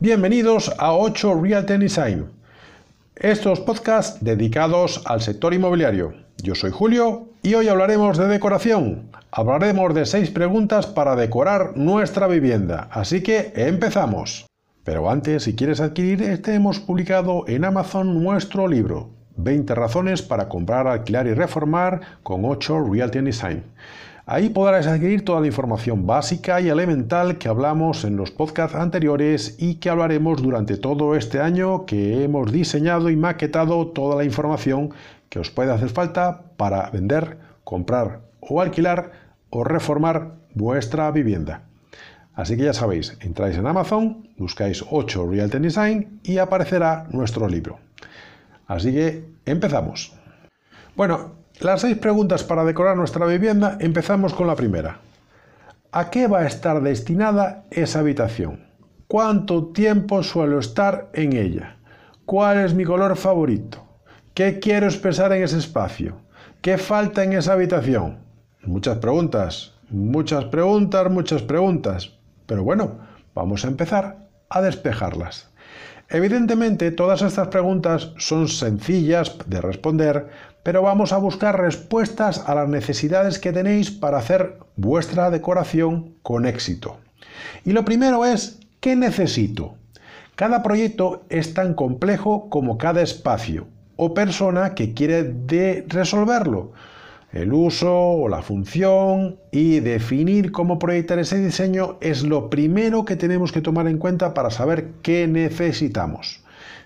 Bienvenidos a 8 Real Ten Design. Estos podcasts dedicados al sector inmobiliario. Yo soy Julio y hoy hablaremos de decoración. Hablaremos de 6 preguntas para decorar nuestra vivienda. Así que empezamos. Pero antes, si quieres adquirir este, hemos publicado en Amazon nuestro libro 20 razones para comprar, alquilar y reformar con 8 Realty Design. Ahí podrás adquirir toda la información básica y elemental que hablamos en los podcasts anteriores y que hablaremos durante todo este año que hemos diseñado y maquetado toda la información que os puede hacer falta para vender, comprar o alquilar o reformar vuestra vivienda. Así que ya sabéis, entráis en Amazon, buscáis 8 Realty Design y aparecerá nuestro libro. Así que empezamos. Bueno, las seis preguntas para decorar nuestra vivienda, empezamos con la primera. ¿A qué va a estar destinada esa habitación? ¿Cuánto tiempo suelo estar en ella? ¿Cuál es mi color favorito? ¿Qué quiero expresar en ese espacio? ¿Qué falta en esa habitación? Muchas preguntas, muchas preguntas, muchas preguntas. Pero bueno, vamos a empezar a despejarlas. Evidentemente, todas estas preguntas son sencillas de responder, pero vamos a buscar respuestas a las necesidades que tenéis para hacer vuestra decoración con éxito. Y lo primero es, ¿qué necesito? Cada proyecto es tan complejo como cada espacio o persona que quiere resolverlo el uso o la función y definir cómo proyectar ese diseño es lo primero que tenemos que tomar en cuenta para saber qué necesitamos.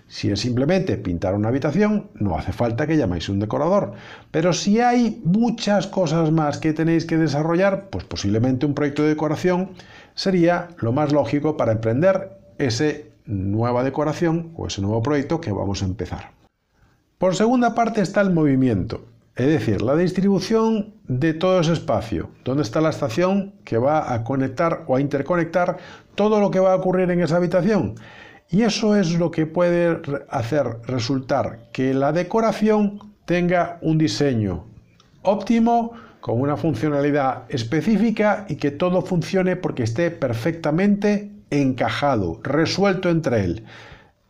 Si es simplemente pintar una habitación, no hace falta que llaméis un decorador. Pero si hay muchas cosas más que tenéis que desarrollar, pues posiblemente un proyecto de decoración sería lo más lógico para emprender esa nueva decoración o ese nuevo proyecto que vamos a empezar. Por segunda parte está el movimiento. Es decir, la distribución de todo ese espacio, donde está la estación que va a conectar o a interconectar todo lo que va a ocurrir en esa habitación. Y eso es lo que puede hacer resultar que la decoración tenga un diseño óptimo, con una funcionalidad específica y que todo funcione porque esté perfectamente encajado, resuelto entre él.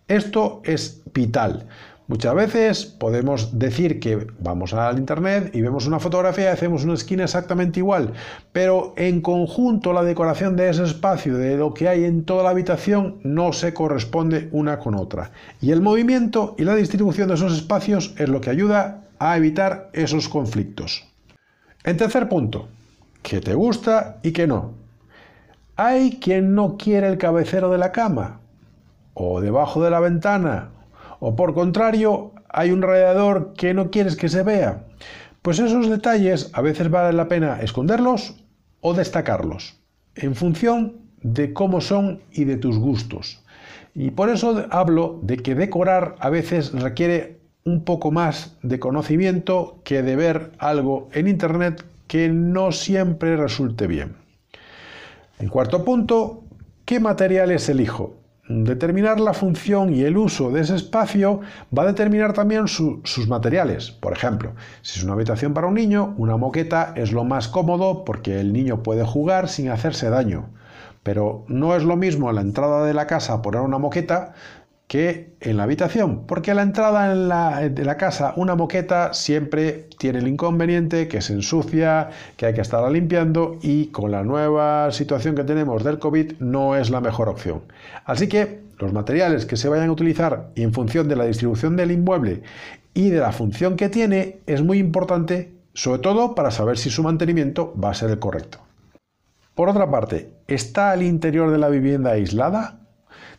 Esto es vital. Muchas veces podemos decir que vamos al internet y vemos una fotografía y hacemos una esquina exactamente igual, pero en conjunto la decoración de ese espacio, de lo que hay en toda la habitación, no se corresponde una con otra. Y el movimiento y la distribución de esos espacios es lo que ayuda a evitar esos conflictos. En tercer punto, que te gusta y que no. Hay quien no quiere el cabecero de la cama, o debajo de la ventana, o por contrario, hay un radiador que no quieres que se vea. Pues esos detalles a veces vale la pena esconderlos o destacarlos, en función de cómo son y de tus gustos. Y por eso hablo de que decorar a veces requiere un poco más de conocimiento que de ver algo en Internet que no siempre resulte bien. En cuarto punto, ¿qué materiales elijo? Determinar la función y el uso de ese espacio va a determinar también sus materiales. Por ejemplo, si es una habitación para un niño, una moqueta es lo más cómodo porque el niño puede jugar sin hacerse daño. Pero no es lo mismo en la entrada de la casa poner una moqueta que en la habitación, porque la entrada de la casa, una moqueta, siempre tiene el inconveniente que se ensucia, que hay que estarla limpiando y con la nueva situación que tenemos del COVID no es la mejor opción. Así que los materiales que se vayan a utilizar en función de la distribución del inmueble y de la función que tiene es muy importante, sobre todo para saber si su mantenimiento va a ser el correcto. Por otra parte, ¿está el interior de la vivienda aislada?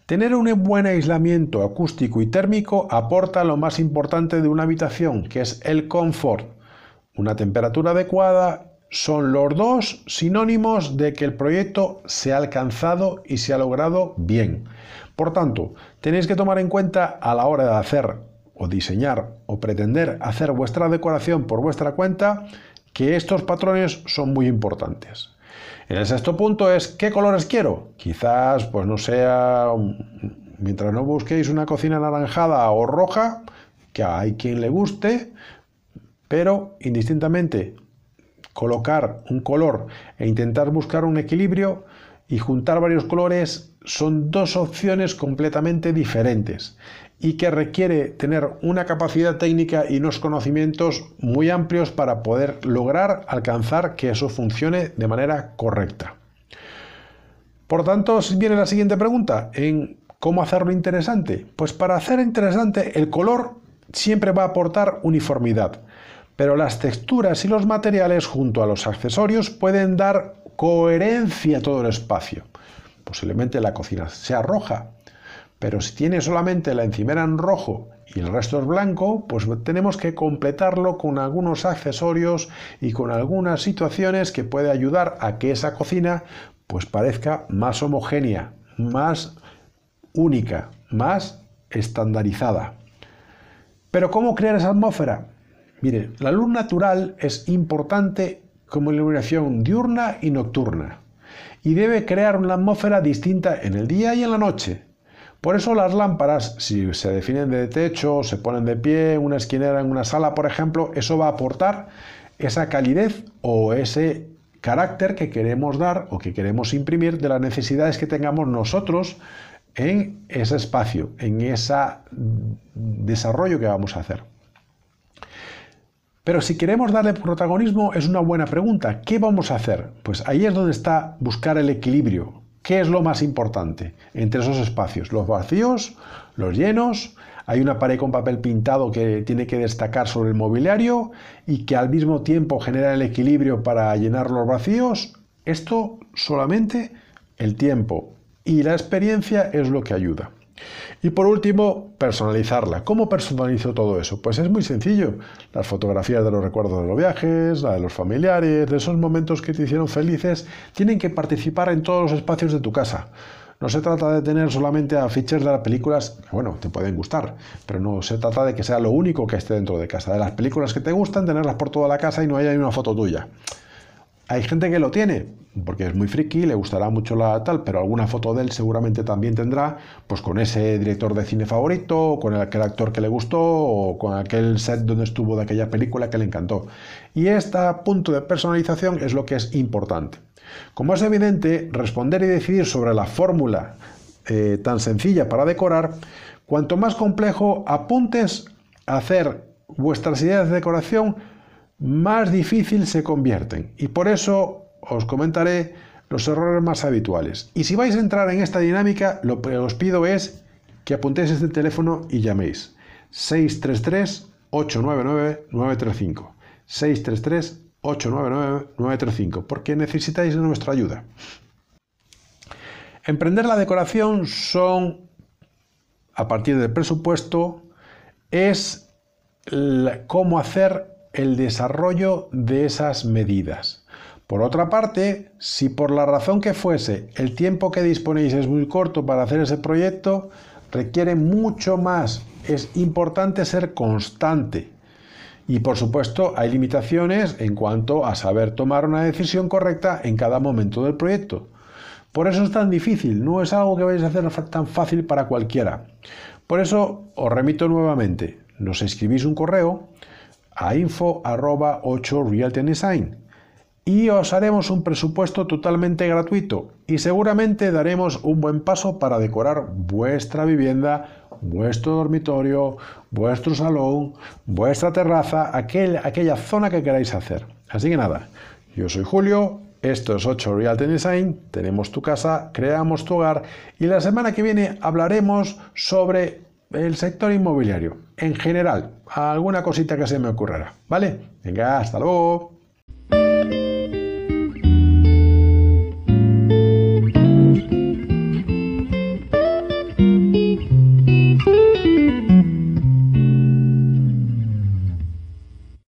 Tener un buen aislamiento acústico y térmico aporta lo más importante de una habitación, que es el confort. Una temperatura adecuada son los dos sinónimos de que el proyecto se ha alcanzado y se ha logrado bien. Por tanto, tenéis que tomar en cuenta a la hora de hacer o diseñar o pretender hacer vuestra decoración por vuestra cuenta que estos patrones son muy importantes. En el sexto punto es ¿qué colores quiero? Quizás pues no sea, mientras no busquéis una cocina anaranjada o roja, que hay quien le guste, pero indistintamente colocar un color e intentar buscar un equilibrio y juntar varios colores son dos opciones completamente diferentes y que requiere tener una capacidad técnica y unos conocimientos muy amplios para poder lograr alcanzar que eso funcione de manera correcta. Por tanto, viene la siguiente pregunta, en cómo hacerlo interesante. Pues para hacer interesante el color siempre va a aportar uniformidad, pero las texturas y los materiales junto a los accesorios pueden dar coherencia a todo el espacio. Posiblemente la cocina sea roja, pero si tiene solamente la encimera en rojo y el resto es blanco, pues tenemos que completarlo con algunos accesorios y con algunas situaciones que puede ayudar a que esa cocina pues parezca más homogénea, más única, más estandarizada. Pero ¿cómo crear esa atmósfera? Mire, la luz natural es importante como iluminación diurna y nocturna y debe crear una atmósfera distinta en el día y en la noche. Por eso las lámparas, si se definen de techo, se ponen de pie, una esquinera, en una sala, por ejemplo, eso va a aportar esa calidez o ese carácter que queremos dar o que queremos imprimir de las necesidades que tengamos nosotros en ese espacio, en ese desarrollo que vamos a hacer. Pero si queremos darle protagonismo es una buena pregunta. ¿Qué vamos a hacer? Pues ahí es donde está buscar el equilibrio. ¿Qué es lo más importante entre esos espacios? ¿Los vacíos? ¿Los llenos? Hay una pared con papel pintado que tiene que destacar sobre el mobiliario y que al mismo tiempo genera el equilibrio para llenar los vacíos. Esto solamente el tiempo y la experiencia es lo que ayuda. Y por último, personalizarla. ¿Cómo personalizo todo eso? Pues es muy sencillo. Las fotografías de los recuerdos de los viajes, la de los familiares, de esos momentos que te hicieron felices, tienen que participar en todos los espacios de tu casa. No se trata de tener solamente afiches de las películas, bueno, te pueden gustar, pero no se trata de que sea lo único que esté dentro de casa. De las películas que te gustan, tenerlas por toda la casa y no haya una foto tuya. Hay gente que lo tiene, porque es muy friki, le gustará mucho la tal, pero alguna foto de él seguramente también tendrá, pues con ese director de cine favorito, o con aquel actor que le gustó, o con aquel set donde estuvo de aquella película que le encantó. Y este punto de personalización es lo que es importante. Como es evidente, responder y decidir sobre la fórmula eh, tan sencilla para decorar, cuanto más complejo apuntes a hacer vuestras ideas de decoración, más difícil se convierten. Y por eso os comentaré los errores más habituales. Y si vais a entrar en esta dinámica, lo que os pido es que apuntéis este teléfono y llaméis 633-899-935. 633-899-935, porque necesitáis nuestra ayuda. Emprender la decoración son, a partir del presupuesto, es cómo hacer el desarrollo de esas medidas. Por otra parte, si por la razón que fuese el tiempo que disponéis es muy corto para hacer ese proyecto, requiere mucho más. Es importante ser constante. Y por supuesto hay limitaciones en cuanto a saber tomar una decisión correcta en cada momento del proyecto. Por eso es tan difícil, no es algo que vais a hacer tan fácil para cualquiera. Por eso os remito nuevamente, nos escribís un correo a info 8 Design y os haremos un presupuesto totalmente gratuito y seguramente daremos un buen paso para decorar vuestra vivienda, vuestro dormitorio, vuestro salón, vuestra terraza, aquel, aquella zona que queráis hacer. Así que nada, yo soy Julio, esto es 8 Realty Design, tenemos tu casa, creamos tu hogar y la semana que viene hablaremos sobre el sector inmobiliario en general. Alguna cosita que se me ocurrirá. ¿Vale? Venga, hasta luego.